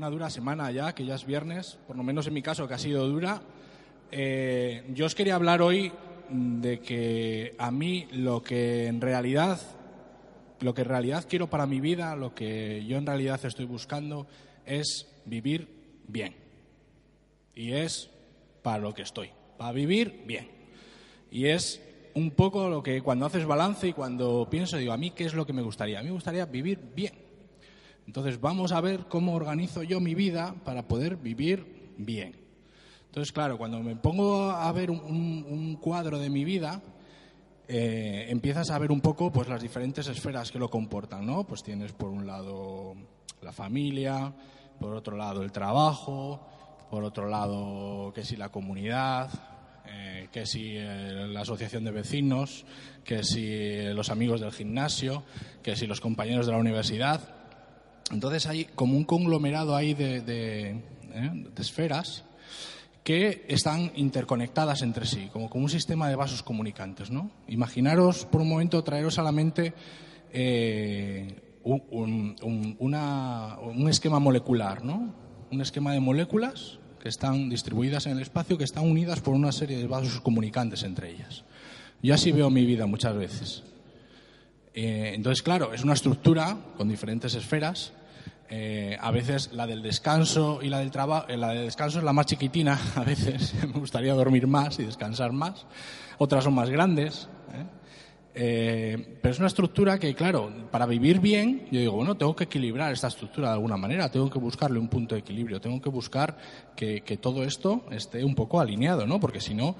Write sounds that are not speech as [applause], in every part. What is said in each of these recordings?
una dura semana ya, que ya es viernes, por lo menos en mi caso que ha sido dura. Eh, yo os quería hablar hoy de que a mí lo que en realidad lo que en realidad quiero para mi vida, lo que yo en realidad estoy buscando es vivir bien. Y es para lo que estoy, para vivir bien. Y es un poco lo que cuando haces balance y cuando pienso, digo, a mí qué es lo que me gustaría. A mí me gustaría vivir bien. Entonces vamos a ver cómo organizo yo mi vida para poder vivir bien. Entonces, claro, cuando me pongo a ver un, cuadro de mi vida, eh, empiezas a ver un poco pues las diferentes esferas que lo comportan, ¿no? Pues tienes por un lado la familia, por otro lado el trabajo, por otro lado que si la comunidad, eh, que si eh, la asociación de vecinos, que si los amigos del gimnasio, que si los compañeros de la universidad. Entonces hay como un conglomerado ahí de, de esferas que están interconectadas entre sí, como, como un sistema de vasos comunicantes. ¿no? Imaginaros por un momento traeros a la mente eh, un, un, esquema molecular, ¿no? un esquema de moléculas que están distribuidas en el espacio, que están unidas por una serie de vasos comunicantes entre ellas. Yo así veo mi vida muchas veces. Eh, entonces, claro, es una estructura con diferentes esferas eh, a veces la del descanso y la del trabajo, eh, la del descanso es la más chiquitina, [laughs] a veces [laughs] me gustaría dormir más y descansar más. Otras son más grandes. ¿eh? pero es una estructura que, claro, para vivir bien, yo digo, bueno, tengo que equilibrar esta estructura de alguna manera, tengo que buscarle un punto de equilibrio, tengo que buscar que, todo esto esté un poco alineado, ¿no? Porque si no,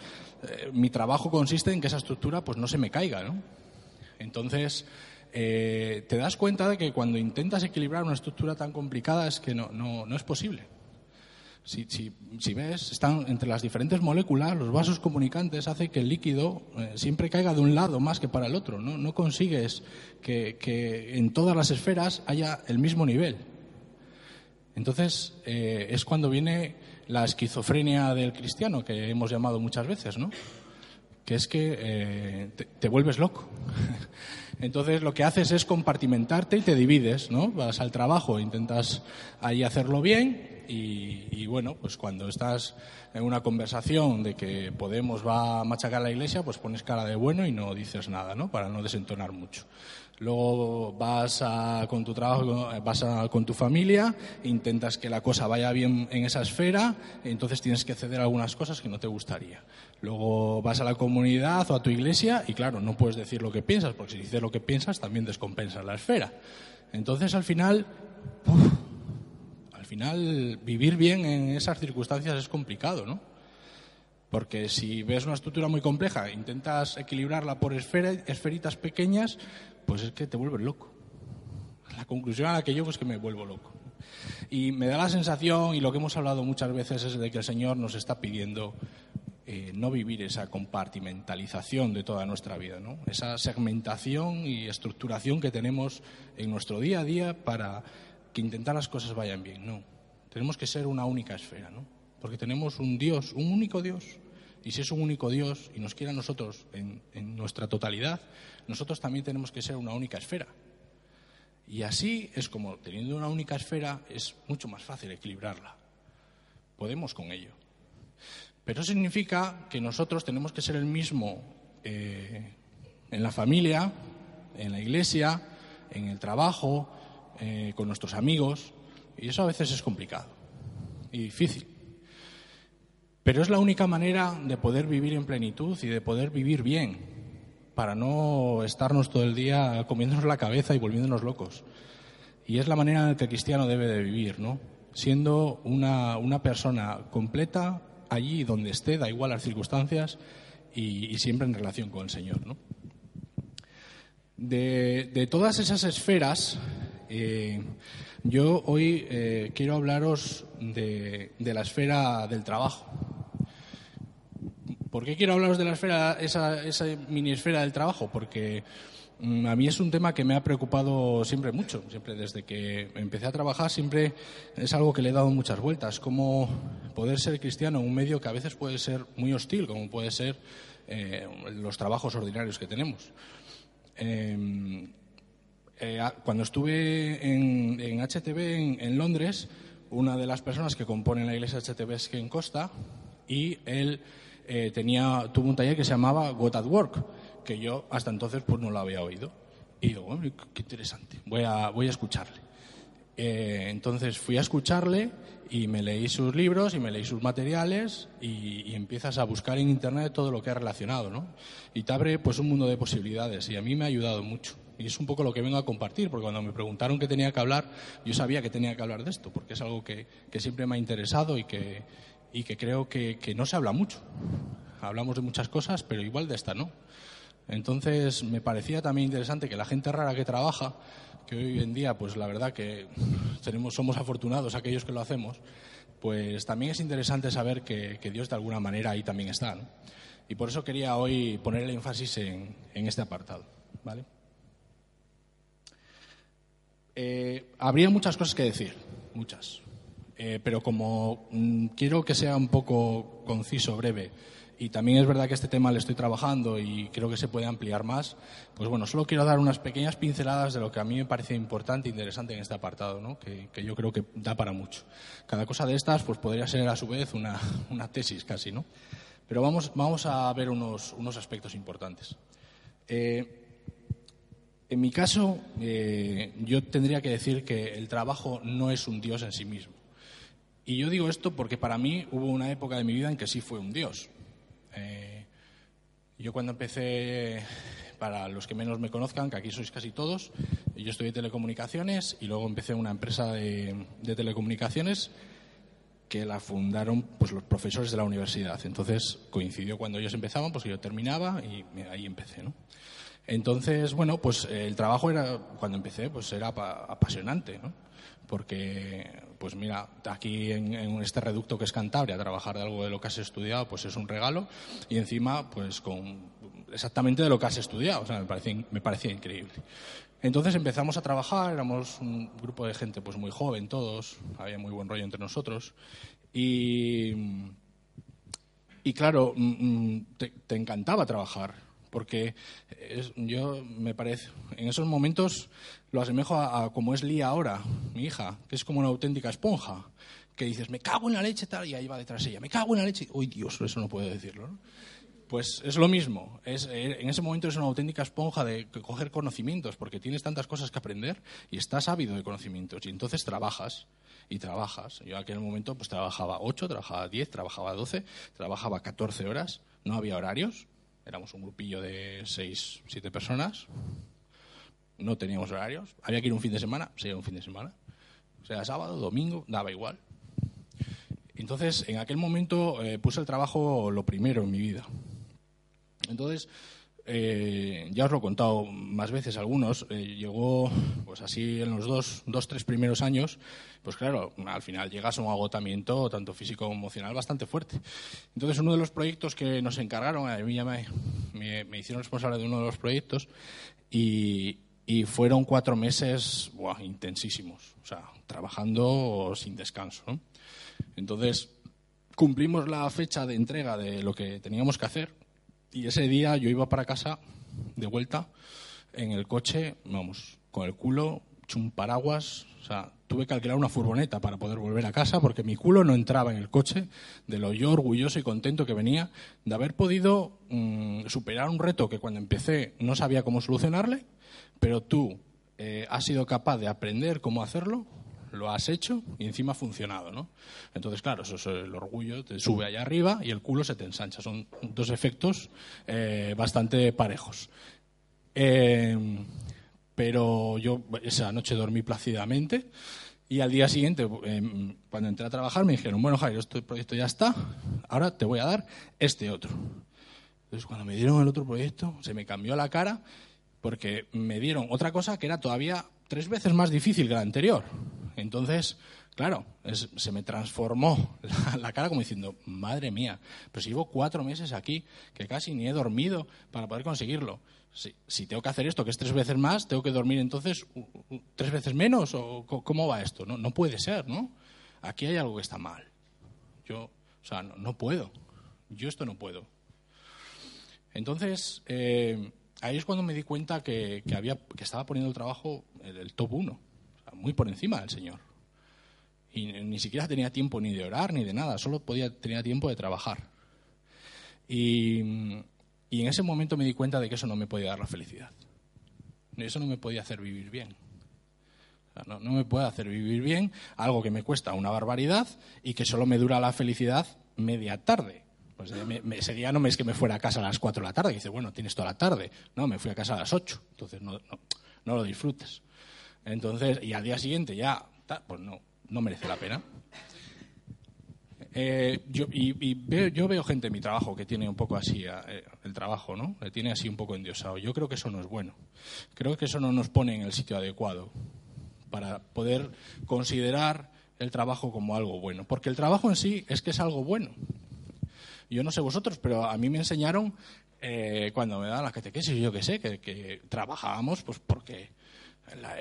mi trabajo consiste en que esa estructura pues no se me caiga, ¿no? Entonces, eh, te das cuenta de que cuando intentas equilibrar una estructura tan complicada es que no, no, es posible. Si, ves, están entre las diferentes moléculas, los vasos comunicantes hace que el líquido eh, siempre caiga de un lado más que para el otro. No, no consigues que, que, en todas las esferas haya el mismo nivel. Entonces eh, es cuando viene la esquizofrenia del cristiano, que hemos llamado muchas veces, ¿no? Que es que te vuelves loco. [laughs] Entonces lo que haces es compartimentarte y te divides, ¿no? Vas al trabajo, intentas ahí hacerlo bien y, bueno, pues cuando estás en una conversación de que Podemos va a machacar la iglesia, pues pones cara de bueno y no dices nada, ¿no? Para no desentonar mucho. Luego vas con tu trabajo, vas con tu familia, intentas que la cosa vaya bien en esa esfera, entonces tienes que ceder algunas cosas que no te gustaría. Luego vas a la comunidad o a tu iglesia y claro, no puedes decir lo que piensas, porque si dices lo que piensas también descompensas la esfera. Entonces al final, al final vivir bien en esas circunstancias es complicado, ¿no? Porque si ves una estructura muy compleja, intentas equilibrarla por esferitas pequeñas, pues es que te vuelves loco. La conclusión a la que yo es que me vuelvo loco. Y me da la sensación, y lo que hemos hablado muchas veces, es de que el Señor nos está pidiendo eh, no vivir esa compartimentalización de toda nuestra vida, ¿no? esa segmentación y estructuración que tenemos en nuestro día a día para que intentar las cosas vayan bien. No, tenemos que ser una única esfera, ¿no? porque tenemos un Dios, un único Dios. Y si es un único Dios y nos quiere a nosotros en, en nuestra totalidad, nosotros también tenemos que ser una única esfera. Y así es como, teniendo una única esfera, es mucho más fácil equilibrarla. Podemos con ello. Pero eso significa que nosotros tenemos que ser el mismo eh, en la familia, en la iglesia, en el trabajo, eh, con nuestros amigos. Y eso a veces es complicado y difícil. Pero es la única manera de poder vivir en plenitud y de poder vivir bien, para no estarnos todo el día comiéndonos la cabeza y volviéndonos locos. Y es la manera en la que el cristiano debe de vivir, ¿no? Siendo una, una persona completa allí donde esté, da igual las circunstancias, y, siempre en relación con el Señor, ¿no? De, todas esas esferas, eh, yo hoy eh, quiero hablaros de, de la esfera del trabajo. ¿Por qué quiero hablaros de la esfera, esa, esa mini esfera del trabajo? Porque mm, a mí es un tema que me ha preocupado siempre mucho. Siempre desde que empecé a trabajar, siempre es algo que le he dado muchas vueltas. Cómo poder ser cristiano en un medio que a veces puede ser muy hostil, como puede ser eh, los trabajos ordinarios que tenemos. Em, eh, cuando estuve en, HTV en, Londres, una de las personas que componen la iglesia HTBS en Costa y él eh, tenía, tuvo un taller que se llamaba What at Work, que yo hasta entonces pues no lo había oído. Y digo, qué interesante, voy a, voy a escucharle. Eh, entonces fui a escucharle y me leí sus libros y me leí sus materiales y, empiezas a buscar en internet todo lo que es relacionado, ¿no? Y te abre pues un mundo de posibilidades y a mí me ha ayudado mucho. Y es un poco lo que vengo a compartir, porque cuando me preguntaron qué tenía que hablar, yo sabía que tenía que hablar de esto, porque es algo que, siempre me ha interesado y que, y que creo que, que no se habla mucho. Hablamos de muchas cosas, pero igual de esta no. Entonces me parecía también interesante que la gente rara que trabaja, que hoy en día, pues la verdad que tenemos, somos afortunados aquellos que lo hacemos, pues también es interesante saber que, Dios de alguna manera ahí también está. Y por eso quería hoy poner el énfasis en, este apartado. ¿vale? Eh, habría muchas cosas que decir, muchas. Eh, pero como mm, quiero que sea un poco conciso, breve, y también es verdad que este tema le estoy trabajando y creo que se puede ampliar más, pues bueno, solo quiero dar unas pequeñas pinceladas de lo que a mí me parece importante e interesante en este apartado, ¿no? que, yo creo que da para mucho. Cada cosa de estas pues podría ser a su vez una, [laughs] tesis casi, ¿no? Pero vamos, a ver unos, unos aspectos importantes. Eh, en mi caso, eh, yo tendría que decir que el trabajo no es un dios en sí mismo. Y yo digo esto porque para mí hubo una época de mi vida en que sí fue un dios. Eh, yo cuando empecé, para los que menos me conozcan, que aquí sois casi todos, yo estudié telecomunicaciones y luego empecé una empresa de, telecomunicaciones que la fundaron pues los profesores de la universidad. Entonces coincidió cuando ellos empezaban, pues yo terminaba y ahí empecé, ¿no? Entonces, bueno, pues el trabajo era, cuando empecé, pues era apasionante, ¿no? Porque, pues mira, aquí en, este reducto que es Cantabria, trabajar de algo de lo que has estudiado, pues es un regalo, y encima, pues con exactamente de lo que has estudiado, o sea, me parecía, increíble. Entonces empezamos a trabajar, éramos un grupo de gente pues muy joven todos, había muy buen rollo entre nosotros, y, y claro, mm, mm, te encantaba trabajar porque yo me parece, en esos momentos lo asemejo a, como es Lía ahora, mi hija, que es como una auténtica esponja, que dices, me cago en la leche y ahí va detrás ella, me cago en la leche, uy Dios, eso no puedo decirlo, Pues es lo mismo, es, en ese momento es una auténtica esponja de coger conocimientos, porque tienes tantas cosas que aprender y estás ávido de conocimientos, y entonces trabajas y trabajas. Yo en aquel momento pues trabajaba 8, trabajaba 10, trabajaba 12, trabajaba 14 horas, no había horarios, éramos un grupillo de seis, siete personas, no teníamos horarios, había que ir un fin de semana, se iba un fin de semana, o sea, sábado, domingo, daba igual. Entonces, en aquel momento eh, puse el trabajo lo primero en mi vida. Entonces, eh, ya os lo he contado más veces algunos, eh, llegó pues así en los dos, dos, tres primeros años, pues claro, al final llegas a un agotamiento tanto físico como emocional bastante fuerte. Entonces uno de los proyectos que nos encargaron, a mí ya me, hicieron responsable de uno de los proyectos y, y fueron cuatro meses intensísimos, o sea, trabajando sin descanso. Entonces cumplimos la fecha de entrega de lo que teníamos que hacer y ese día yo iba para casa de vuelta en el coche, vamos, con el culo, un paraguas, o sea, tuve que alquilar una furgoneta para poder volver a casa porque mi culo no entraba en el coche, de lo yo orgulloso y contento que venía de haber podido mm, superar un reto que cuando empecé no sabía cómo solucionarle, pero tú eh, has sido capaz de aprender cómo hacerlo lo has hecho y encima ha funcionado, ¿no? Entonces, claro, eso es el orgullo, te sube allá arriba y el culo se te ensancha. Son dos efectos eh, bastante parejos. Eh, pero yo esa noche dormí plácidamente y al día siguiente, eh, cuando entré a trabajar, me dijeron, bueno, Jairo, este proyecto ya está, ahora te voy a dar este otro. Entonces, cuando me dieron el otro proyecto, se me cambió la cara porque me dieron otra cosa que era todavía tres veces más difícil que la anterior. Entonces, claro, se me transformó la, cara como diciendo, madre mía, pero si llevo cuatro meses aquí, que casi ni he dormido para poder conseguirlo. Si, tengo que hacer esto, que es tres veces más, tengo que dormir entonces tres veces menos, o cómo va esto? No, no puede ser, ¿no? Aquí hay algo que está mal. Yo, o sea, no, puedo. Yo esto no puedo. Entonces, eh, ahí es cuando me di cuenta que, había, que estaba poniendo el trabajo el, el top uno muy por encima del Señor. Y ni siquiera tenía tiempo ni de orar ni de nada, solo podía, tenía tiempo de trabajar. Y, y en ese momento me di cuenta de que eso no me podía dar la felicidad. Eso no me podía hacer vivir bien. no, no, me puede hacer vivir bien algo que me cuesta una barbaridad y que solo me dura la felicidad media tarde. Pues ese día no me es que me fuera a casa a las 4 de la tarde, y dice, bueno, tienes toda la tarde. No, me fui a casa a las 8, entonces no, no, lo disfrutes. Entonces, y al día siguiente ya, pues no, no merece la pena. Eh, yo, y, veo, yo veo gente en mi trabajo que tiene un poco así eh, el trabajo, ¿no? Le tiene así un poco endiosado. Yo creo que eso no es bueno. Creo que eso no nos pone en el sitio adecuado para poder considerar el trabajo como algo bueno. Porque el trabajo en sí es que es algo bueno. Yo no sé vosotros, pero a mí me enseñaron eh, cuando me daban las catequesis, yo que sé, que, trabajábamos pues porque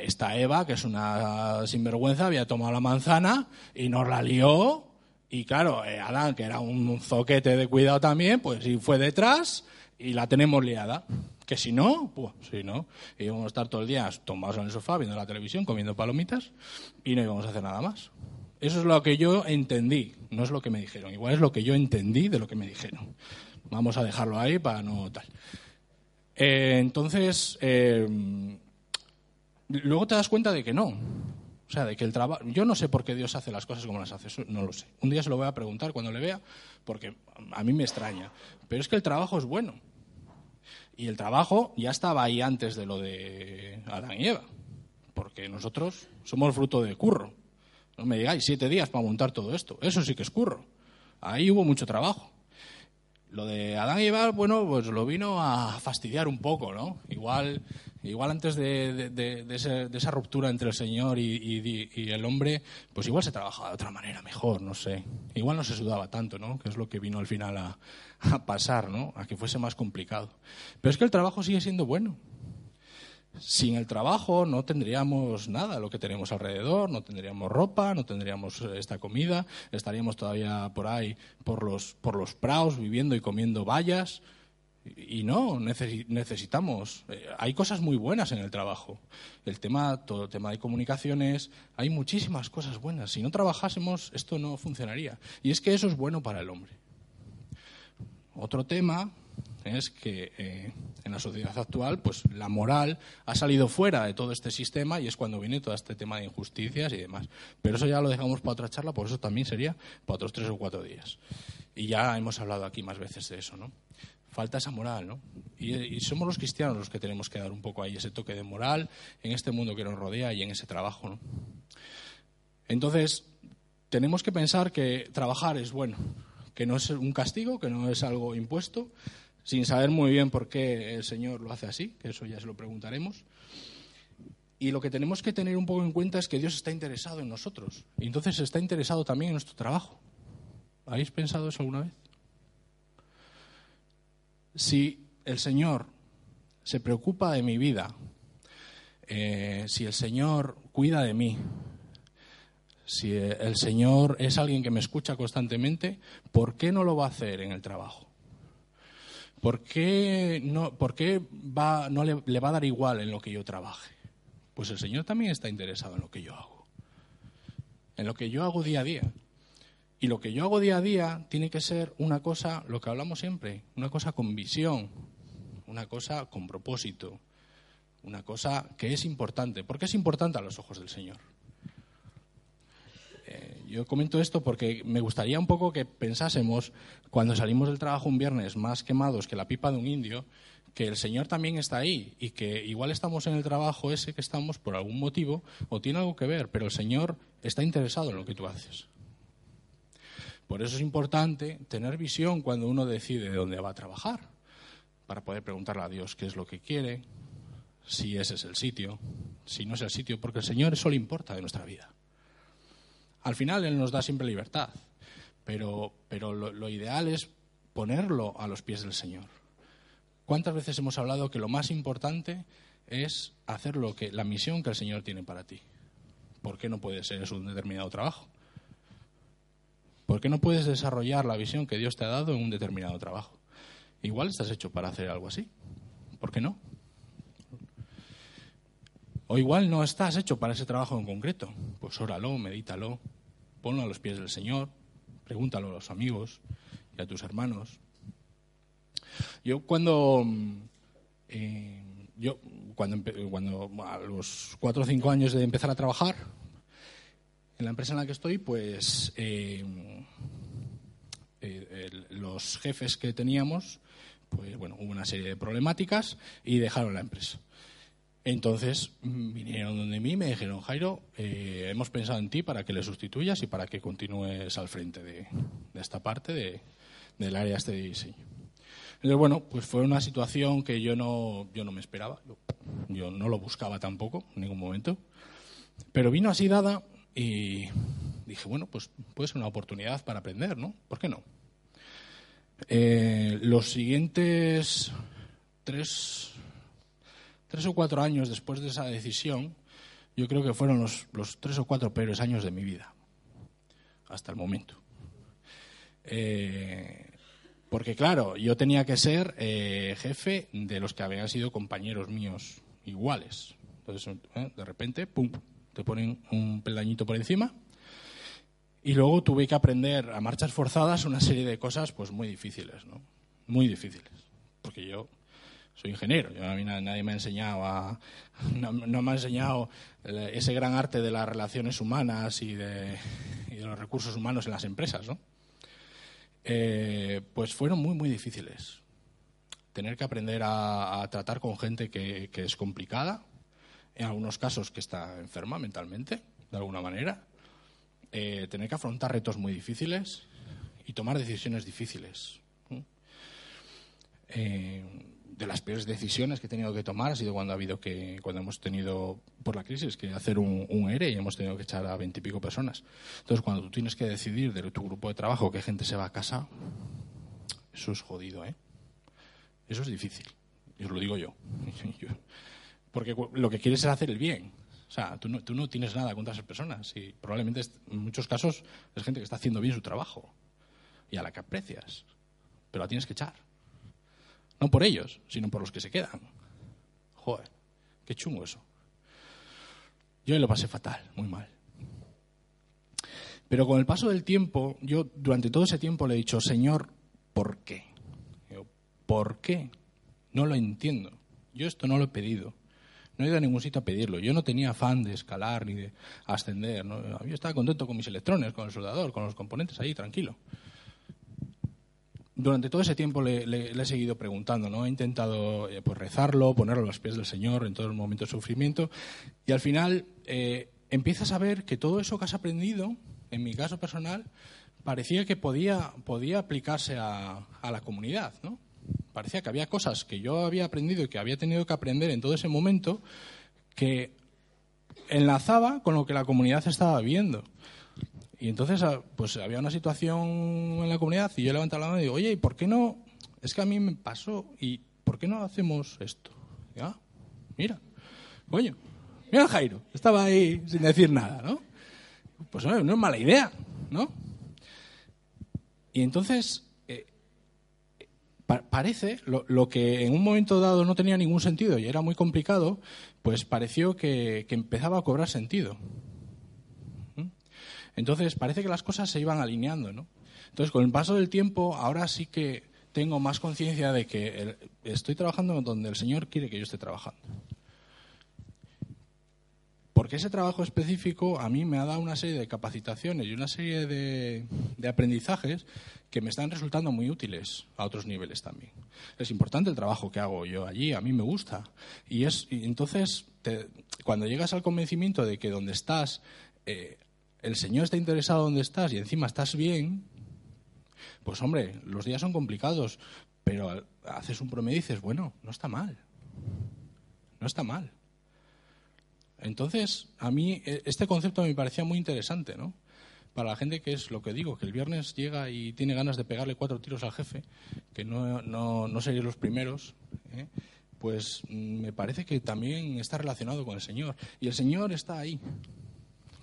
esta Eva, que es una sinvergüenza, había tomado la manzana y nos la lió. Y claro, eh, Adán, que era un zoquete de cuidado también, pues sí fue detrás y la tenemos liada. Que si no, pues si no, íbamos a estar todo el día tomados en el sofá viendo la televisión, comiendo palomitas y no íbamos a hacer nada más. Eso es lo que yo entendí, no es lo que me dijeron. Igual es lo que yo entendí de lo que me dijeron. Vamos a dejarlo ahí para no tal. Eh, entonces, eh, luego te das cuenta de que no. O sea, de que el trabajo. Yo no sé por qué Dios hace las cosas como las hace, no lo sé. Un día se lo voy a preguntar cuando le vea, porque a mí me extraña. Pero es que el trabajo es bueno. Y el trabajo ya estaba ahí antes de lo de Adán y Eva. Porque nosotros somos fruto de curro. No me digáis siete días para montar todo esto. Eso sí que es curro. Ahí hubo mucho trabajo. Lo de Adán y Eva, bueno, pues lo vino a fastidiar un poco, ¿no? Igual, igual antes de, esa ruptura entre el Señor y, el hombre, pues igual se trabajaba de otra manera, mejor, no sé. Igual no se sudaba tanto, ¿no? Que es lo que vino al final a, a pasar, ¿no? A que fuese más complicado. Pero es que el trabajo sigue siendo bueno. Sin el trabajo no tendríamos nada, lo que tenemos alrededor, no tendríamos ropa, no tendríamos eh, esta comida, estaríamos todavía por ahí, por los, por los praos, viviendo y comiendo bayas. Y no, necesitamos. Eh, hay cosas muy buenas en el trabajo. El tema, todo el tema de comunicaciones, hay muchísimas cosas buenas. Si no trabajásemos, esto no funcionaría. Y es que eso es bueno para el hombre. Otro tema es que eh, en la sociedad actual, pues la moral ha salido fuera de todo este sistema y es cuando viene todo este tema de injusticias y demás. Pero eso ya lo dejamos para otra charla, por eso también sería para otros tres o cuatro días. Y ya hemos hablado aquí más veces de eso, ¿no? Falta esa moral, ¿no? Y, y somos los cristianos los que tenemos que dar un poco ahí ese toque de moral en este mundo que nos rodea y en ese trabajo, ¿no? Entonces, tenemos que pensar que trabajar es bueno, que no es un castigo, que no es algo impuesto, sin saber muy bien por qué el Señor lo hace así, que eso ya se lo preguntaremos. Y lo que tenemos que tener un poco en cuenta es que Dios está interesado en nosotros. Y entonces está interesado también en nuestro trabajo. ¿Habéis pensado eso alguna vez? Si el Señor se preocupa de mi vida, eh, si el Señor cuida de mí, si el Señor es alguien que me escucha constantemente, ¿por qué no lo va a hacer en el trabajo? ¿Por qué, no, por qué no le, le va a dar igual en lo que yo trabaje? Pues el Señor también está interesado en lo que yo hago, en lo que yo hago día a día. Y lo que yo hago día a día tiene que ser una cosa, lo que hablamos siempre, una cosa con visión, una cosa con propósito, una cosa que es importante. ¿Por qué es importante a los ojos del Señor? Yo comento esto porque me gustaría un poco que pensásemos, cuando salimos del trabajo un viernes más quemados que la pipa de un indio, que el Señor también está ahí y que igual estamos en el trabajo ese que estamos por algún motivo o tiene algo que ver, pero el Señor está interesado en lo que tú haces. Por eso es importante tener visión cuando uno decide dónde va a trabajar, para poder preguntarle a Dios qué es lo que quiere, si ese es el sitio, si no es el sitio, porque el Señor eso le importa de nuestra vida. Al final Él nos da siempre libertad, pero, pero lo, ideal es ponerlo a los pies del Señor. ¿Cuántas veces hemos hablado que lo más importante es hacer lo que, la misión que el Señor tiene para ti? ¿Por qué no puede ser eso un determinado trabajo? ¿Por qué no puedes desarrollar la visión que Dios te ha dado en un determinado trabajo? Igual estás hecho para hacer algo así. ¿Por qué no? O igual no estás hecho para ese trabajo en concreto. Pues óralo, medítalo. ponlo a los pies del Señor, pregúntalo a los amigos y a tus hermanos. Yo cuando eh, yo cuando, cuando a los cuatro o cinco años de empezar a trabajar en la empresa en la que estoy, pues eh, eh, los jefes que teníamos, pues bueno, hubo una serie de problemáticas y dejaron la empresa. Entonces mm, vinieron donde mí y me dijeron, Jairo, hemos pensado en ti para que le sustituyas y para que continúes al frente de, esta parte del área este de diseño. Entonces, bueno, pues fue una situación que yo no, yo no me esperaba, yo, no lo buscaba tampoco en ningún momento, pero vino así dada y dije, bueno, pues puede ser una oportunidad para aprender, ¿no? ¿Por qué no? Eh, los siguientes tres, tres o cuatro años después de esa decisión, yo creo que fueron los, tres o cuatro peores años de mi vida, hasta el momento. Eh, porque claro, yo tenía que ser eh, jefe de los que habían sido compañeros míos iguales. Entonces, eh, de repente, pum, te ponen un peldañito por encima. Y luego tuve que aprender a marchas forzadas una serie de cosas pues muy difíciles, ¿no? Muy difíciles. Porque yo soy ingeniero, a mí nadie me ha enseñado [laughs] no, me ha enseñado ese gran arte de las relaciones humanas y de, y de los recursos humanos en las empresas, ¿no? Eh, pues fueron muy, muy difíciles. Tener que aprender a, tratar con gente que, es complicada, en algunos casos que está enferma mentalmente, de alguna manera. Eh, tener que afrontar retos muy difíciles y tomar decisiones difíciles. Eh, de las peores decisiones que he tenido que tomar ha sido cuando ha habido que cuando hemos tenido por la crisis que hacer un, un ERE y hemos tenido que echar a veintipico personas. Entonces, cuando tú tienes que decidir de tu grupo de trabajo qué gente se va a casa, eso es jodido, ¿eh? Eso es difícil. Y os lo digo yo. [laughs] Porque lo que quieres es hacer el bien. O sea, tú no, tú no tienes nada contra esas personas y probablemente en muchos casos es gente que está haciendo bien su trabajo y a la que aprecias, pero la tienes que echar. No por ellos, sino por los que se quedan. Joder, qué chungo eso. Yo lo pasé fatal, muy mal. Pero con el paso del tiempo, yo durante todo ese tiempo le he dicho, Señor, ¿por qué? ¿Por qué? No lo entiendo. Yo esto no lo he pedido. No he ido a ningún sitio a pedirlo. Yo no tenía afán de escalar ni de ascender. Yo estaba contento con mis electrones, con el soldador, con los componentes ahí, tranquilo durante todo ese tiempo le, he seguido preguntando, ¿no? He intentado eh, pues rezarlo, ponerlo a los pies del Señor en todo el momento de sufrimiento y al final eh, empiezas a ver que todo eso que has aprendido, en mi caso personal, parecía que podía, podía aplicarse a, a la comunidad, ¿no? Parecía que había cosas que yo había aprendido y que había tenido que aprender en todo ese momento que enlazaba con lo que la comunidad estaba viendo. Y entonces, ah, pues había una situación en la comunidad y yo levanté la mano y digo, oye, ¿y por qué no? Es que a mí me pasó y ¿por qué no hacemos esto? Ya, mira, coño, mira Jairo, estaba ahí sin decir nada, ¿no? Pues no, no es mala idea, ¿no? Y entonces eh, parece lo, lo, que en un momento dado no tenía ningún sentido y era muy complicado, pues pareció que, que empezaba a cobrar sentido. Entonces parece que las cosas se iban alineando, ¿no? Entonces con el paso del tiempo ahora sí que tengo más conciencia de que estoy trabajando donde el Señor quiere que yo esté trabajando. Porque ese trabajo específico a mí me ha dado una serie de capacitaciones y una serie de, aprendizajes que me están resultando muy útiles a otros niveles también. Es importante el trabajo que hago yo allí, a mí me gusta. Y, es, entonces, cuando llegas al convencimiento de que donde estás eh, el Señor está interesado donde estás y encima estás bien, pues hombre, los días son complicados, pero haces un promedio y dices, bueno, no está mal. No está mal. Entonces, a mí e, este concepto me parecía muy interesante, ¿no? Para la gente que es lo que digo, que el viernes llega y tiene ganas de pegarle cuatro tiros al jefe, que no, no, no serían los primeros, ¿eh? pues mm, me parece que también está relacionado con el Señor. Y el Señor está ahí,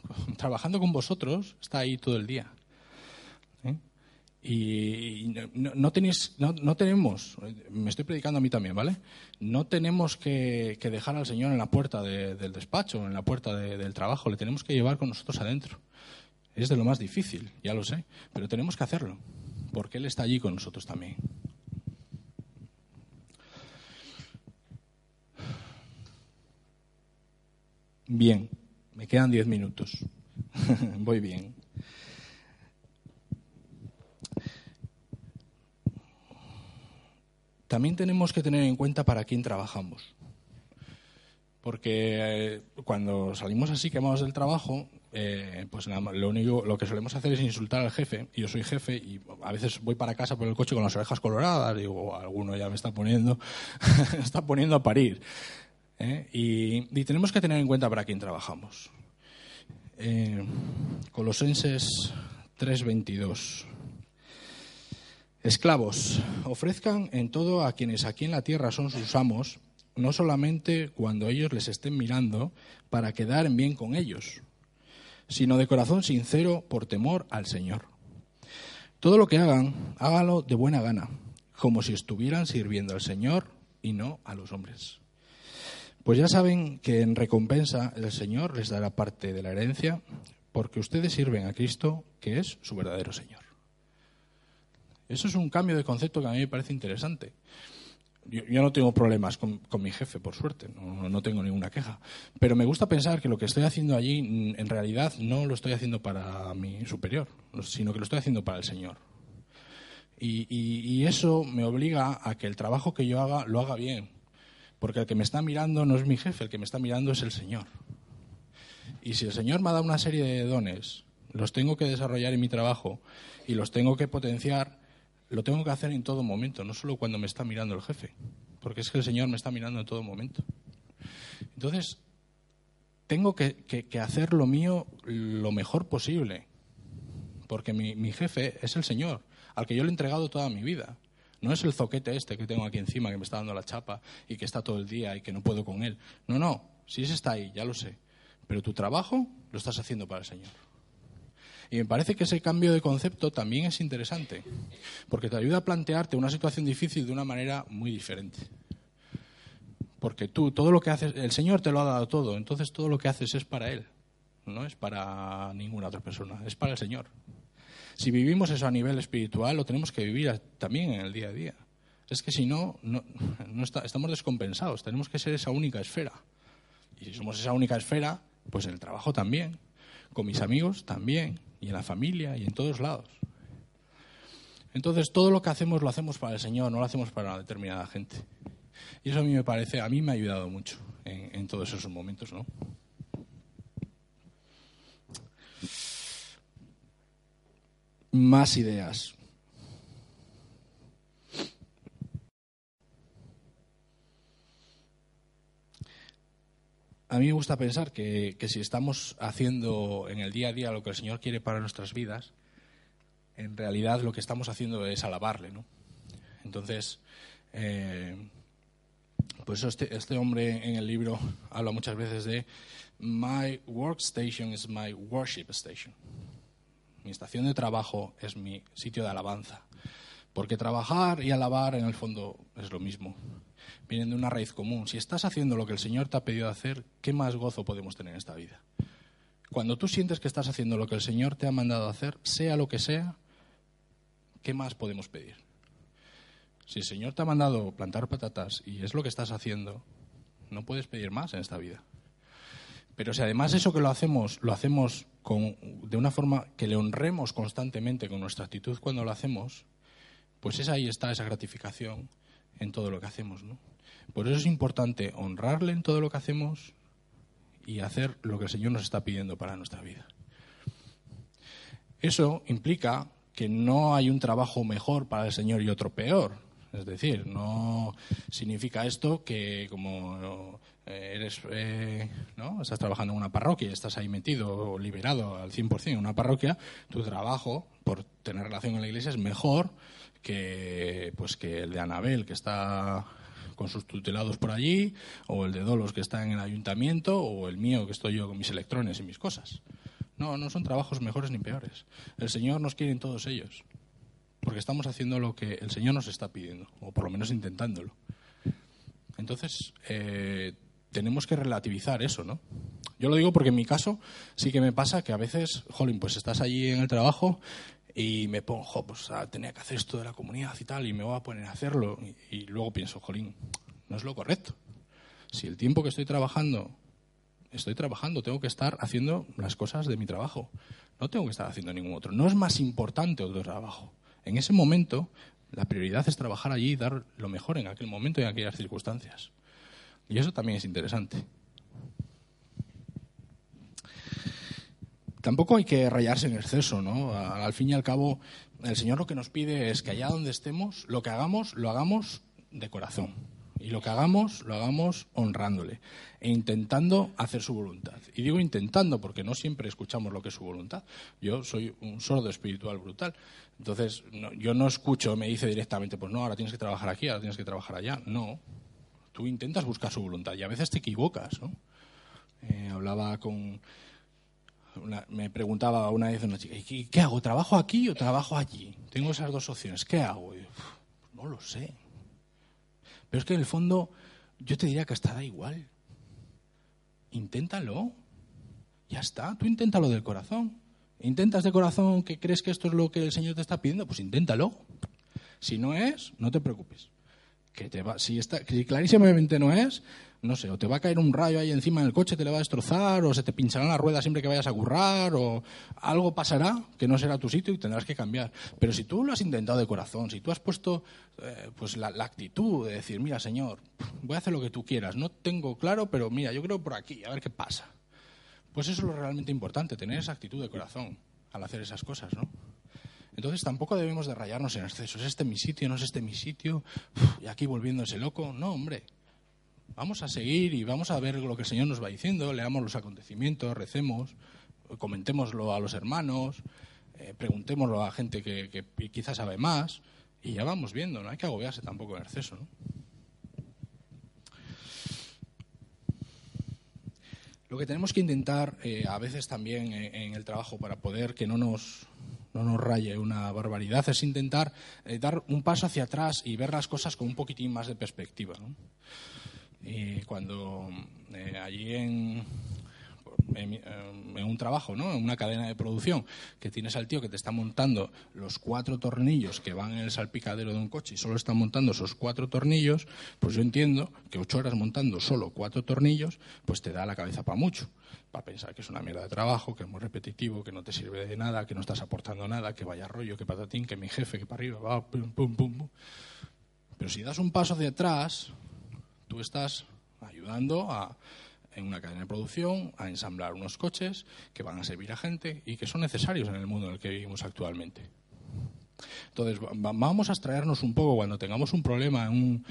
[laughs] trabajando con vosotros, está ahí todo el día. ¿eh? Y no, tenéis, no, tenemos, me estoy predicando a mí también, ¿vale? No tenemos que, dejar al Señor en la puerta del despacho, en la puerta del trabajo, le tenemos que llevar con nosotros adentro. Es de lo más difícil, ya lo sé, pero tenemos que hacerlo, porque Él está allí con nosotros también. Bien, me quedan diez minutos. [laughs] Voy bien. También tenemos que tener en cuenta para quién trabajamos. Porque eh, cuando salimos así quemados del trabajo, eh, pues lo único lo que solemos hacer es insultar al jefe. Yo soy jefe y a veces voy para casa por el coche con las orejas coloradas. Digo, alguno ya me está poniendo, [laughs] está poniendo a parir. ¿Eh? Y, tenemos que tener en cuenta para quién trabajamos. Eh, Colosenses 3:22. Esclavos, ofrezcan en todo a quienes aquí en la tierra son sus amos, no solamente cuando ellos les estén mirando para quedar en bien con ellos, sino de corazón sincero por temor al Señor. Todo lo que hagan, hágalo de buena gana, como si estuvieran sirviendo al Señor y no a los hombres. Pues ya saben que en recompensa el Señor les dará parte de la herencia porque ustedes sirven a Cristo, que es su verdadero Señor. Eso es un cambio de concepto que a mí me parece interesante. Yo, no tengo problemas con, mi jefe, por suerte, no, tengo ninguna queja. Pero me gusta pensar que lo que estoy haciendo allí, mm, en realidad, no lo estoy haciendo para mi superior, sino que lo estoy haciendo para el Señor. Y eso me obliga a que el trabajo que yo haga lo haga bien, porque el que me está mirando no es mi jefe, el que me está mirando es el Señor. Y si el Señor me ha dado una serie de dones, los tengo que desarrollar en mi trabajo y los tengo que potenciar, lo tengo que hacer en todo momento, no solo cuando me está mirando el jefe, porque es que el Señor me está mirando en todo momento. Entonces, tengo que, hacer lo mío lo mejor posible, porque mi, mi jefe es el Señor, al que yo le he entregado toda mi vida. No es el zoquete este que tengo aquí encima que me está dando la chapa y que está todo el día y que no puedo con él. No, no, si ese está ahí, ya lo sé. Pero tu trabajo lo estás haciendo para el Señor. Y me parece que ese cambio de concepto también es interesante, porque te ayuda a plantearte una situación difícil de una manera muy diferente. Porque tú, todo lo que haces, el Señor te lo ha dado todo, entonces todo lo que haces es para Él, no es para ninguna otra persona, es para el Señor. Si vivimos eso a nivel espiritual, lo tenemos que vivir también en el día a día. Es que si no, no, estamos descompensados. Tenemos que ser esa única esfera. Y si somos esa única esfera, pues en el trabajo también, con mis amigos también, y en la familia y en todos lados. Entonces, todo lo que hacemos lo hacemos para el Señor, no lo hacemos para una determinada gente. Y eso a mí me parece, a mí me ha ayudado mucho en, en todos esos momentos, ¿no? Más ideas. A mí me gusta pensar que, si estamos haciendo en el día a día lo que el Señor quiere para nuestras vidas, en realidad lo que estamos haciendo es alabarle, ¿no? Entonces, eh, pues este, este hombre en el libro habla muchas veces de My workstation is my worship station. Mi estación de trabajo es mi sitio de alabanza. Porque trabajar y alabar en el fondo es lo mismo. Vienen de una raíz común. Si estás haciendo lo que el Señor te ha pedido hacer, ¿qué más gozo podemos tener en esta vida? Cuando tú sientes que estás haciendo lo que el Señor te ha mandado hacer, sea lo que sea, ¿qué más podemos pedir? Si el Señor te ha mandado plantar patatas y es lo que estás haciendo, no puedes pedir más en esta vida. Pero si además eso que lo hacemos, lo hacemos de una forma que le honremos constantemente con nuestra actitud cuando lo hacemos, pues es ahí está esa gratificación en todo lo que hacemos. Por eso es importante honrarle en todo lo que hacemos y hacer lo que el Señor nos está pidiendo para nuestra vida. Eso implica que no hay un trabajo mejor para el Señor y otro peor. Es decir, no significa esto que como eres, eh, ¿no? estás trabajando en una parroquia, estás ahí metido o liberado al 100% en una parroquia, tu trabajo, por tener relación con la iglesia, es mejor que, pues, que el de Anabel, que está con sus tutelados por allí, o el de Dolos, que está en el ayuntamiento, o el mío, que estoy yo con mis electrones y mis cosas. No, no son trabajos mejores ni peores. El Señor nos quiere en todos ellos porque estamos haciendo lo que el Señor nos está pidiendo, o por lo menos intentándolo. Entonces, eh, tenemos que relativizar eso, ¿no? Yo lo digo porque en mi caso sí que me pasa que a veces, jolín, pues estás allí en el trabajo y me pongo, pues tenía que hacer esto de la comunidad y tal, y me voy a poner a hacerlo. Y, y luego pienso, jolín, no es lo correcto. Si el tiempo que estoy trabajando, estoy trabajando, tengo que estar haciendo las cosas de mi trabajo. No tengo que estar haciendo ningún otro. No es más importante otro trabajo. En ese momento, la prioridad es trabajar allí y dar lo mejor en aquel momento y en aquellas circunstancias. Y eso también es interesante. Tampoco hay que rayarse en exceso, ¿no? Al fin y al cabo, el Señor lo que nos pide es que allá donde estemos, lo que hagamos, lo hagamos de corazón. Y lo que hagamos, lo hagamos honrándole e intentando hacer su voluntad. Y digo intentando porque no siempre escuchamos lo que es su voluntad. Yo soy un sordo espiritual brutal. Entonces, yo no escucho, me dice directamente, pues no, ahora tienes que trabajar aquí, ahora tienes que trabajar allá. No. Tú intentas buscar su voluntad y a veces te equivocas, ¿no? Eh, hablaba con. me preguntaba una vez una chica, ¿qué, hago? ¿Trabajo aquí o trabajo allí? Tengo esas dos opciones. ¿Qué hago? no lo sé. Pero es que en el fondo yo te diría que hasta da igual. Inténtalo. Ya está. Tú inténtalo del corazón. ¿Intentas de corazón que crees que esto es lo que el Señor te está pidiendo? Pues inténtalo. Si no es, no te preocupes. Que te va, si, está, si clarísimamente no es, no sé, o te va a caer un rayo ahí encima del coche, te le va a destrozar, o se te pincharán las ruedas siempre que vayas a currar, o algo pasará que no será tu sitio y tendrás que cambiar. Pero si tú lo has intentado de corazón, si tú has puesto eh, pues la, actitud de decir, mira, Señor, voy a hacer lo que tú quieras, no tengo claro, pero mira, yo creo por aquí, a ver qué pasa. Pues eso es lo realmente importante, tener esa actitud de corazón al hacer esas cosas, ¿no? Entonces tampoco debemos de rayarnos en exceso. ¿Es este mi sitio? ¿No es este mi sitio? y aquí volviéndose loco. No, hombre. Vamos a seguir y vamos a ver lo que el Señor nos va diciendo, leamos los acontecimientos, recemos, comentémoslo a los hermanos, eh, preguntémoslo a gente que, quizás sabe más y ya vamos viendo, no hay que agobiarse tampoco en exceso. Lo que tenemos que intentar eh, a veces también eh, en el trabajo para poder que no nos, no nos raye una barbaridad es intentar dar un paso hacia atrás y ver las cosas con un poquitín más de perspectiva. Y cuando eh, allí en, en, un trabajo, ¿no? en una cadena de producción, que tienes al tío que te está montando los cuatro tornillos que van en el salpicadero de un coche y solo está montando esos cuatro tornillos, pues yo entiendo que ocho horas montando solo cuatro tornillos, pues te da la cabeza para mucho. Para pensar que es una mierda de trabajo, que es muy repetitivo, que no te sirve de nada, que no estás aportando nada, que vaya rollo, que patatín, que mi jefe, que para arriba, va, pum, pum, pum. Pero si das un paso hacia atrás, Tú estás ayudando a, en una cadena de producción a ensamblar unos coches que van a servir a gente y que son necesarios en el mundo en el que vivimos actualmente. Entonces, vamos a extraernos un poco cuando tengamos un problema en,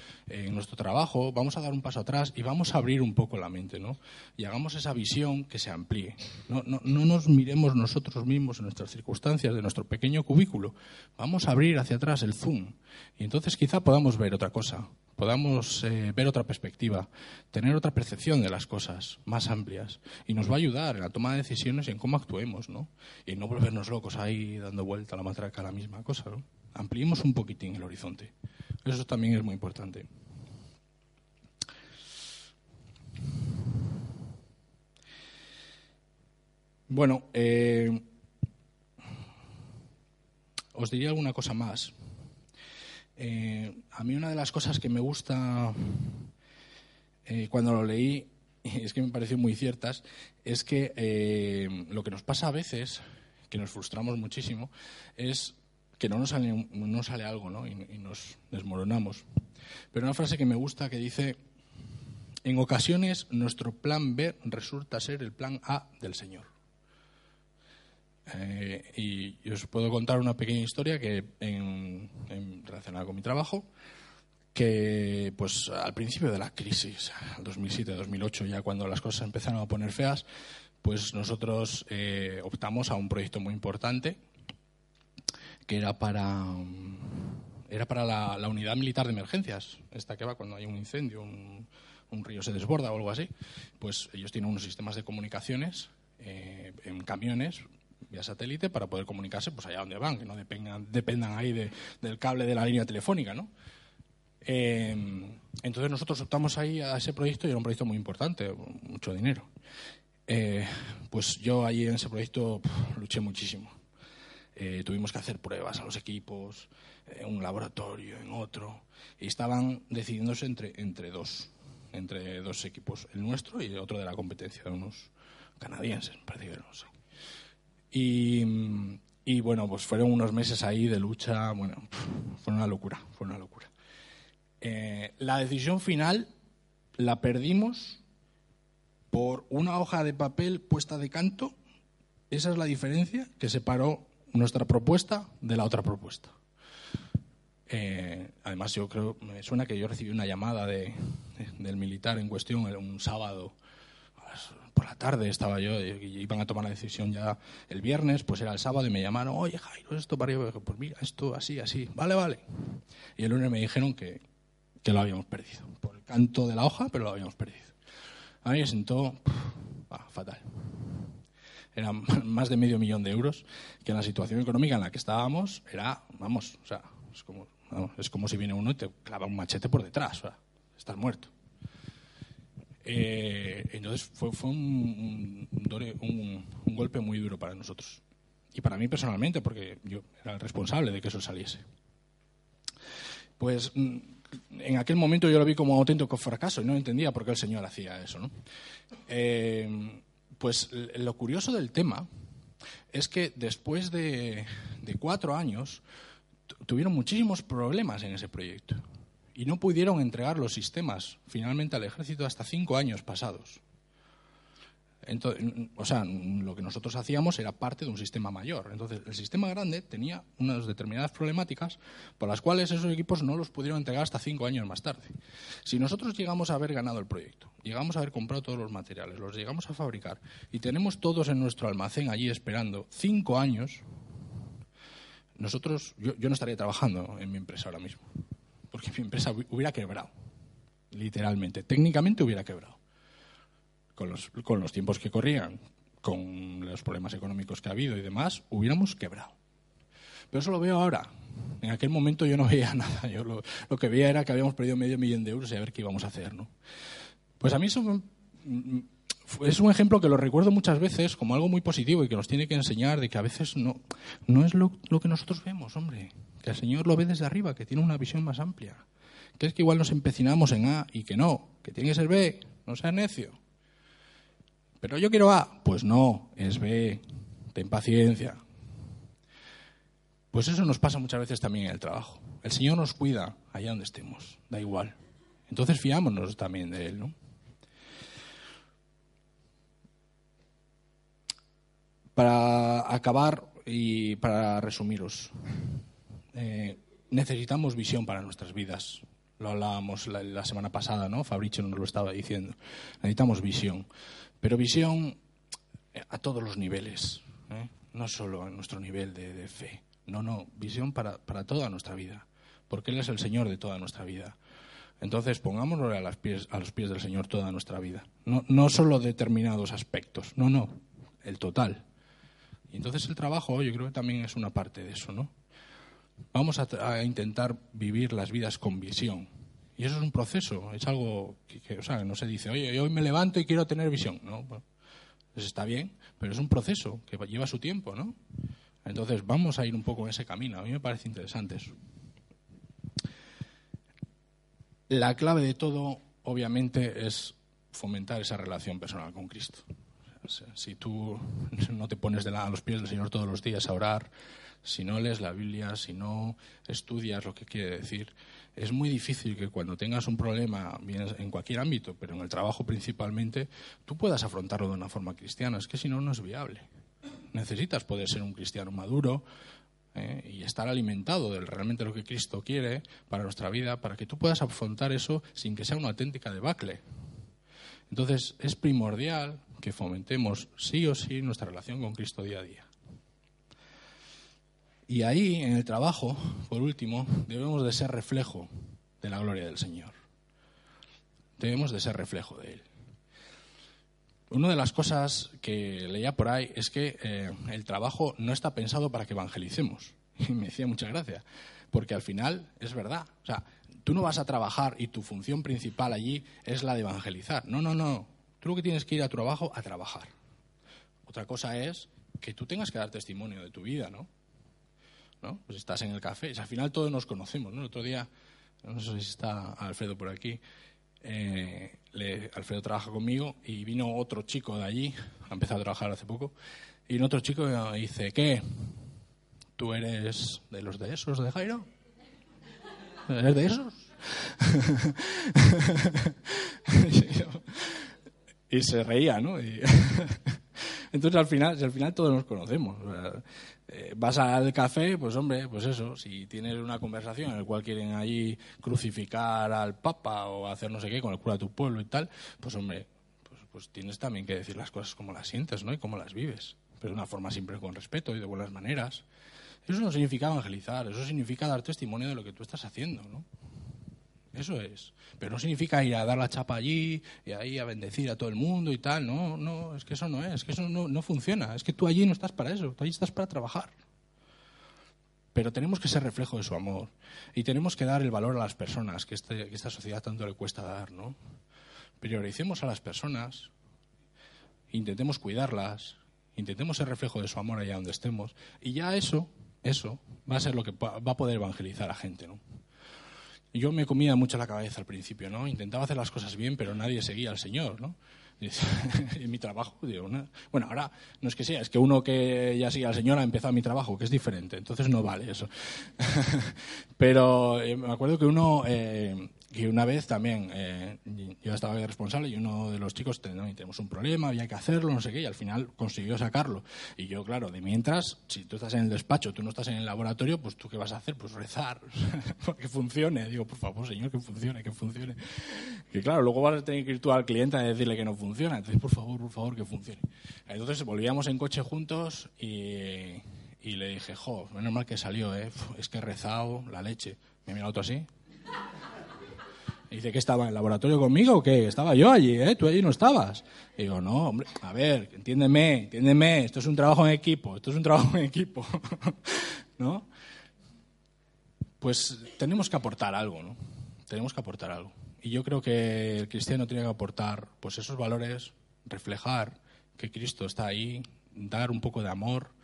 nuestro trabajo, vamos a dar un paso atrás y vamos a abrir un poco la mente, ¿no? Y hagamos esa visión que se amplíe. No, no, no nos miremos nosotros mismos en nuestras circunstancias de nuestro pequeño cubículo. Vamos a abrir hacia atrás el zoom y entonces quizá podamos ver otra cosa, podamos eh, ver otra perspectiva, tener otra percepción de las cosas más amplias y nos va a ayudar en la toma de decisiones y en cómo actuemos, ¿no? Y no volvernos locos ahí dando vuelta a la matraca a la misma cosa, ¿no? Ampliemos un poquitín el horizonte. Eso también es muy importante. Bueno, eh, os diría alguna cosa más. Eh, a mí una de las cosas que me gusta eh, cuando lo leí, [laughs] es que me pareció muy ciertas, es que eh, lo que nos pasa a veces, que nos frustramos muchísimo, es que no nos sale, algo y, y nos desmoronamos. Pero una frase que me gusta que dice, en ocasiones nuestro plan B resulta ser el plan A del Señor. Eh, y os puedo contar una pequeña historia que en, relacionada con mi trabajo, que pues al principio de la crisis, 2007-2008, ya cuando las cosas empezaron a poner feas, pues nosotros eh, optamos a un proyecto muy importante que era para era para la, unidad militar de emergencias, esta que va cuando hay un incendio, un, río se desborda o algo así, pues ellos tienen unos sistemas de comunicaciones eh, en camiones satélite para poder comunicarse pues allá donde van, que no dependan, dependan ahí del cable de la línea telefónica, ¿no? Eh, entonces nosotros optamos ahí a ese proyecto y era un proyecto muy importante, mucho dinero. eh, pues yo allí en ese proyecto luché muchísimo. Eh, tuvimos que hacer pruebas a los equipos, en un laboratorio, en otro, y estaban decidiéndose entre, entre dos, entre dos equipos, el nuestro y el otro de la competencia, de unos canadienses, parece que no sé. Y, bueno, pues fueron unos meses ahí de lucha, bueno, fue una locura, fue una locura. Eh, la decisión final la perdimos por una hoja de papel puesta de canto. Esa es la diferencia que separó nuestra propuesta de la otra propuesta. Eh, además, yo creo, me suena que yo recibí una llamada de, del militar en cuestión un sábado por la tarde estaba yo, y iban a tomar la decisión ya el viernes, pues era el sábado y me llamaron, oye Jairo, esto para yo, pues mira, esto así, así, vale, vale. Y el lunes me dijeron que, que lo habíamos perdido, por el canto de la hoja, pero lo habíamos perdido. A mí me sentó fatal. Eran [laughs] más de medio millón de euros, que la situación económica en la que estábamos era, vamos, o sea, es como, es como si viene uno y te clava un machete por detrás, o sea, estás muerto. Eh, entonces fue, un, golpe muy duro para nosotros. Y para mí personalmente, porque yo era el responsable de que eso saliese. Pues mm, en aquel momento yo lo vi como un auténtico fracaso y no entendía por qué el Señor hacía eso. ¿no? Eh, pues lo curioso del tema es que después de, de cuatro años tuvieron muchísimos problemas en ese proyecto y no pudieron entregar los sistemas finalmente al ejército hasta cinco años pasados. Entonces, o sea, lo que nosotros hacíamos era parte de un sistema mayor. Entonces, el sistema grande tenía unas determinadas problemáticas por las cuales esos equipos no los pudieron entregar hasta cinco años más tarde. Si nosotros llegamos a haber ganado el proyecto, llegamos a haber comprado todos los materiales, los llegamos a fabricar y tenemos todos en nuestro almacén allí esperando cinco años, nosotros, yo, yo no estaría trabajando en mi empresa ahora mismo porque mi empresa hubiera quebrado, literalmente, técnicamente hubiera quebrado, con los, tiempos que corrían, con los problemas económicos que ha habido y demás, hubiéramos quebrado. Pero eso lo veo ahora. En aquel momento yo no veía [laughs] nada. Yo lo, que veía era que habíamos perdido medio millón de euros y a ver qué íbamos a hacer. ¿no? Pues a mí eso es un ejemplo que lo recuerdo muchas veces como algo muy positivo y que nos tiene que enseñar de que a veces no, no es lo, lo que nosotros vemos, hombre que el Señor lo ve desde arriba, que tiene una visión más amplia. Que es que igual nos empecinamos en A y que no, que tiene que ser B, no sea necio. Pero yo quiero A, pues no, es B, ten paciencia. Pues eso nos pasa muchas veces también en el trabajo. El Señor nos cuida allá donde estemos, da igual. Entonces fiámonos también de Él, ¿no? Para acabar y para resumiros, eh, necesitamos visión para nuestras vidas. Lo hablábamos la, semana pasada, ¿no? Fabricio nos lo estaba diciendo. Necesitamos visión. Pero visión eh, a todos los niveles, ¿eh? no solo en nuestro nivel de, fe. No, no, visión para, para, toda nuestra vida, porque Él es el Señor de toda nuestra vida. Entonces, pongámoslo a, los pies, a los pies del Señor toda nuestra vida. No, no solo determinados aspectos, no, no, el total. Y entonces el trabajo, yo creo que también es una parte de eso, ¿no? vamos a, intentar vivir las vidas con visión. Y eso es un proceso, es algo que, o sea, no se dice, oye, hoy me levanto y quiero tener visión. No, pues, está bien, pero es un proceso que lleva su tiempo, ¿no? Entonces vamos a ir un poco en ese camino. A mí me parece interesante eso. La clave de todo, obviamente, es fomentar esa relación personal con Cristo. Si tú [laughs] no te pones de a los pies del Señor todos los días a orar, si no lees la Biblia, si no estudias lo que quiere decir, es muy difícil que cuando tengas un problema, en cualquier ámbito, pero en el trabajo principalmente, tú puedas afrontarlo de una forma cristiana. Es que si no, no es viable. Necesitas poder ser un cristiano maduro eh, y estar alimentado de realmente lo que Cristo quiere para nuestra vida, para que tú puedas afrontar eso sin que sea una auténtica debacle. Entonces, es primordial que fomentemos sí o sí nuestra relación con Cristo día a día. Y ahí, en el trabajo, por último, debemos de ser reflejo de la gloria del Señor. Debemos de ser reflejo de Él. Una de las cosas que leía por ahí es que eh, el trabajo no está pensado para que evangelicemos. Y me decía muchas gracias, porque al final es verdad. O sea, tú no vas a trabajar y tu función principal allí es la de evangelizar. No, no, no. Tú lo que tienes que ir a tu trabajo a trabajar. Otra cosa es que tú tengas que dar testimonio de tu vida, ¿no? ¿No? Pues estás en el café, al final todos nos conocemos, ¿no? El otro día, no sé si está Alfredo por aquí, eh, Alfredo trabaja conmigo y vino otro chico de allí, ha empezado a trabajar hace poco, y otro chico dice, ¿qué? ¿Tú eres de los de esos de Jairo? ¿Eres de esos? [laughs] y se reía, ¿no? [laughs] entonces al final, al final todos nos conocemos. Eh, vas al café, pues hombre, pues eso, si tienes una conversación en la cual quieren allí crucificar al Papa o hacer no sé qué con el cura de tu pueblo y tal, pues hombre, pues, pues tienes también que decir las cosas como las sientes, ¿no? Y cómo las vives, pero de una forma siempre con respeto y de buenas maneras. Eso no significa evangelizar, eso significa dar testimonio de lo que tú estás haciendo, ¿no? Eso es. Pero no significa ir a dar la chapa allí y ahí a bendecir a todo el mundo y tal. No, no, es que eso no es, es que eso no, no funciona. Es que tú allí no estás para eso, tú allí estás para trabajar. Pero tenemos que ser reflejo de su amor y tenemos que dar el valor a las personas que, este, que esta sociedad tanto le cuesta dar, ¿no? Prioricemos a las personas, intentemos cuidarlas, intentemos ser reflejo de su amor allá donde estemos y ya eso, eso va a ser lo que va a poder evangelizar a gente, ¿no? Yo me comía mucho la cabeza al principio, ¿no? Intentaba hacer las cosas bien, pero nadie seguía al Señor, ¿no? [laughs] en mi trabajo, digo, bueno, ahora no es que sea, es que uno que ya sigue al Señor ha empezado mi trabajo, que es diferente, entonces no vale eso. [laughs] pero eh, me acuerdo que uno eh, y una vez también, eh, yo estaba responsable y uno de los chicos tenemos un problema, había que hacerlo, no sé qué, y al final consiguió sacarlo. Y yo, claro, de mientras, si tú estás en el despacho, tú no estás en el laboratorio, pues tú qué vas a hacer? Pues rezar, [laughs] que funcione. Digo, por favor, señor, que funcione, que funcione. Que claro, luego vas a tener que ir tú al cliente a decirle que no funciona. Entonces, por favor, por favor, que funcione. Entonces volvíamos en coche juntos y, y le dije, jo, menos mal que salió, ¿eh? es que he rezado la leche. Me mira otro así dice que estaba en el laboratorio conmigo o qué, estaba yo allí, ¿eh? Tú allí no estabas. digo, no, hombre, a ver, entiéndeme, entiéndeme, esto es un trabajo en equipo, esto es un trabajo en equipo, [laughs] ¿no? Pues tenemos que aportar algo, ¿no? Tenemos que aportar algo. Y yo creo que el cristiano tiene que aportar, pues esos valores, reflejar que Cristo está ahí, dar un poco de amor,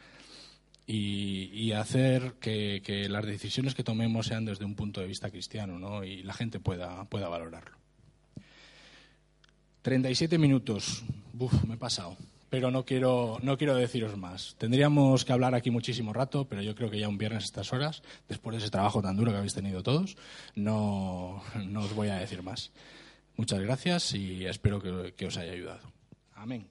y, hacer que, las decisiones que tomemos sean desde un punto de vista cristiano ¿no? y la gente pueda, pueda valorarlo. 37 minutos. Uf, me he pasado. Pero no quiero, no quiero deciros más. Tendríamos que hablar aquí muchísimo rato, pero yo creo que ya un viernes a estas horas, después de ese trabajo tan duro que habéis tenido todos, no, no os voy a decir más. Muchas gracias y espero que, que os haya ayudado. Amén.